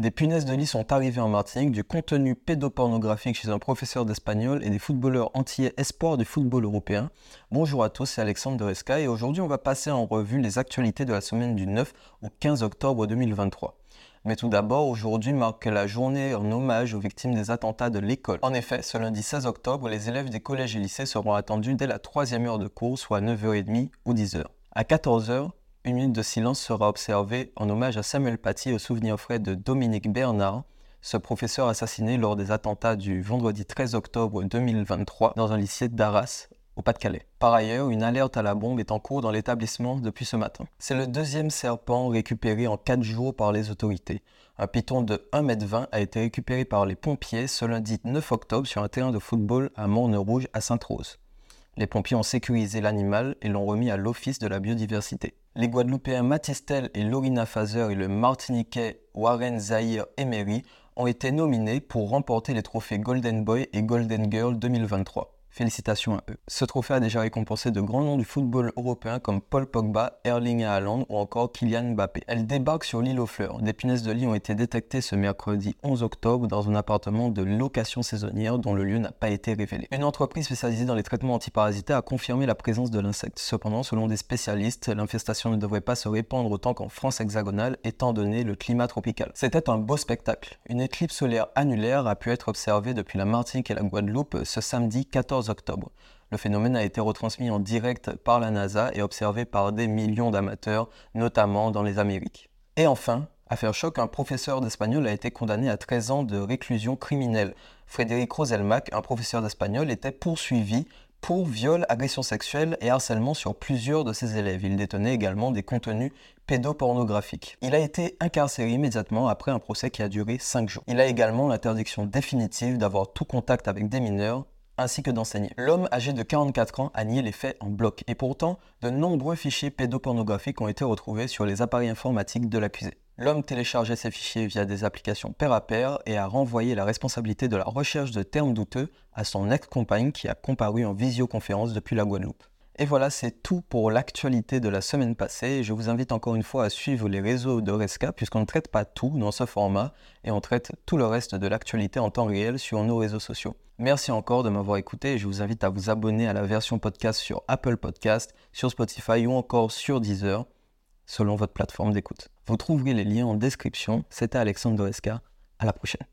Des punaises de lit sont arrivées en Martinique, du contenu pédopornographique chez un professeur d'espagnol et des footballeurs entiers espoirs du football européen. Bonjour à tous, c'est Alexandre de Resca et aujourd'hui on va passer en revue les actualités de la semaine du 9 au 15 octobre 2023. Mais tout d'abord, aujourd'hui marque la journée en hommage aux victimes des attentats de l'école. En effet, ce lundi 16 octobre, les élèves des collèges et lycées seront attendus dès la troisième heure de cours, soit 9h30 ou 10h. À 14h, une minute de silence sera observée en hommage à Samuel Paty au souvenir frais de Dominique Bernard, ce professeur assassiné lors des attentats du vendredi 13 octobre 2023 dans un lycée d'Arras, au Pas-de-Calais. Par ailleurs, une alerte à la bombe est en cours dans l'établissement depuis ce matin. C'est le deuxième serpent récupéré en 4 jours par les autorités. Un python de 1m20 a été récupéré par les pompiers ce lundi 9 octobre sur un terrain de football à Morne-Rouge à Sainte-Rose. Les pompiers ont sécurisé l'animal et l'ont remis à l'Office de la biodiversité. Les Guadeloupéens Matistel et Lorina Fazer et le Martiniquais Warren Zahir Emery ont été nominés pour remporter les trophées Golden Boy et Golden Girl 2023. Félicitations à eux. Ce trophée a déjà récompensé de grands noms du football européen comme Paul Pogba, Erling Haaland ou encore Kylian Mbappé. Elle débarque sur l'île aux fleurs. Des punaises de lit ont été détectées ce mercredi 11 octobre dans un appartement de location saisonnière dont le lieu n'a pas été révélé. Une entreprise spécialisée dans les traitements antiparasitaires a confirmé la présence de l'insecte. Cependant, selon des spécialistes, l'infestation ne devrait pas se répandre autant qu'en France hexagonale étant donné le climat tropical. C'était un beau spectacle. Une éclipse solaire annulaire a pu être observée depuis la Martinique et la Guadeloupe ce samedi 14 octobre. Le phénomène a été retransmis en direct par la NASA et observé par des millions d'amateurs, notamment dans les Amériques. Et enfin, affaire choc, un professeur d'espagnol a été condamné à 13 ans de réclusion criminelle. Frédéric Roselmac, un professeur d'espagnol, était poursuivi pour viol, agression sexuelle et harcèlement sur plusieurs de ses élèves. Il détenait également des contenus pédopornographiques. Il a été incarcéré immédiatement après un procès qui a duré 5 jours. Il a également l'interdiction définitive d'avoir tout contact avec des mineurs ainsi que d'enseigner. L'homme âgé de 44 ans a nié les faits en bloc et pourtant, de nombreux fichiers pédopornographiques ont été retrouvés sur les appareils informatiques de l'accusé. L'homme téléchargeait ces fichiers via des applications pair à pair et a renvoyé la responsabilité de la recherche de termes douteux à son ex-compagne qui a comparu en visioconférence depuis la Guadeloupe. Et voilà, c'est tout pour l'actualité de la semaine passée. Je vous invite encore une fois à suivre les réseaux de Resca puisqu'on ne traite pas tout dans ce format et on traite tout le reste de l'actualité en temps réel sur nos réseaux sociaux. Merci encore de m'avoir écouté et je vous invite à vous abonner à la version podcast sur Apple Podcast, sur Spotify ou encore sur Deezer selon votre plateforme d'écoute. Vous trouverez les liens en description. C'était Alexandre Resca. À la prochaine.